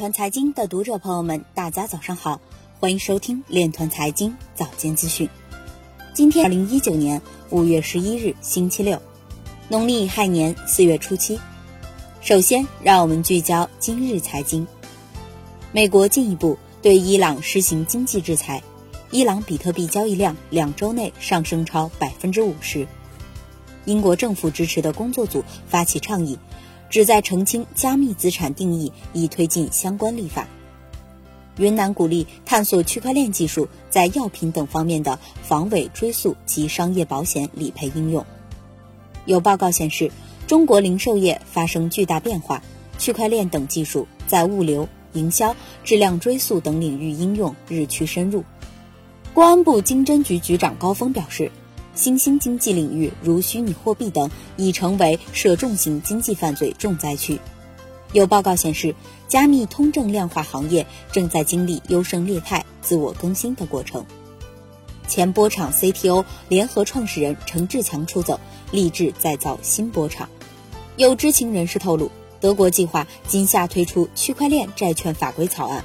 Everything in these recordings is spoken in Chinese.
团财经的读者朋友们，大家早上好，欢迎收听链团财经早间资讯。今天二零一九年五月十一日，星期六，农历亥年四月初七。首先，让我们聚焦今日财经。美国进一步对伊朗实行经济制裁，伊朗比特币交易量两周内上升超百分之五十。英国政府支持的工作组发起倡议。旨在澄清加密资产定义，以推进相关立法。云南鼓励探索区块链技术在药品等方面的防伪追溯及商业保险理赔应用。有报告显示，中国零售业发生巨大变化，区块链等技术在物流、营销、质量追溯等领域应用日趋深入。公安部经侦局局长高峰表示。新兴经济领域如虚拟货币等已成为涉重型经济犯罪重灾区。有报告显示，加密通证量化行业正在经历优胜劣汰、自我更新的过程。前波场 CTO 联合创始人陈志强出走，立志再造新波场。有知情人士透露，德国计划今夏推出区块链债券法规草案。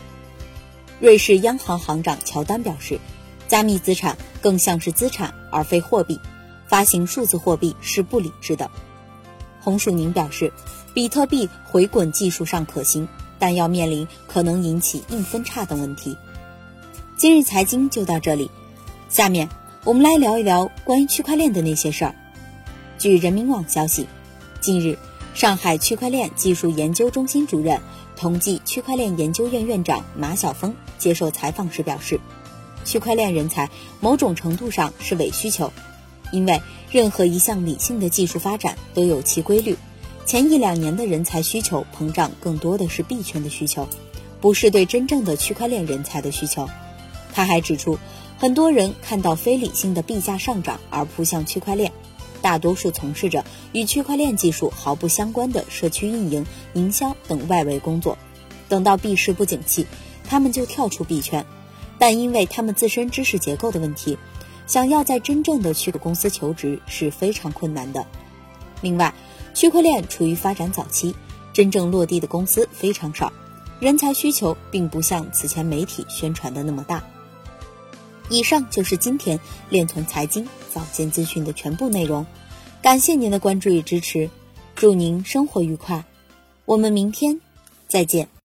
瑞士央行行长乔丹表示。加密资产更像是资产而非货币，发行数字货币是不理智的。洪树宁表示，比特币回滚技术上可行，但要面临可能引起硬分叉等问题。今日财经就到这里，下面我们来聊一聊关于区块链的那些事儿。据人民网消息，近日，上海区块链技术研究中心主任、同济区块链研究院院长马晓峰接受采访时表示。区块链人才某种程度上是伪需求，因为任何一项理性的技术发展都有其规律。前一两年的人才需求膨胀更多的是币圈的需求，不是对真正的区块链人才的需求。他还指出，很多人看到非理性的币价上涨而扑向区块链，大多数从事着与区块链技术毫不相关的社区运营、营销等外围工作。等到币市不景气，他们就跳出币圈。但因为他们自身知识结构的问题，想要在真正的区块公司求职是非常困难的。另外，区块链处于发展早期，真正落地的公司非常少，人才需求并不像此前媒体宣传的那么大。以上就是今天链团财经早间资讯的全部内容，感谢您的关注与支持，祝您生活愉快，我们明天再见。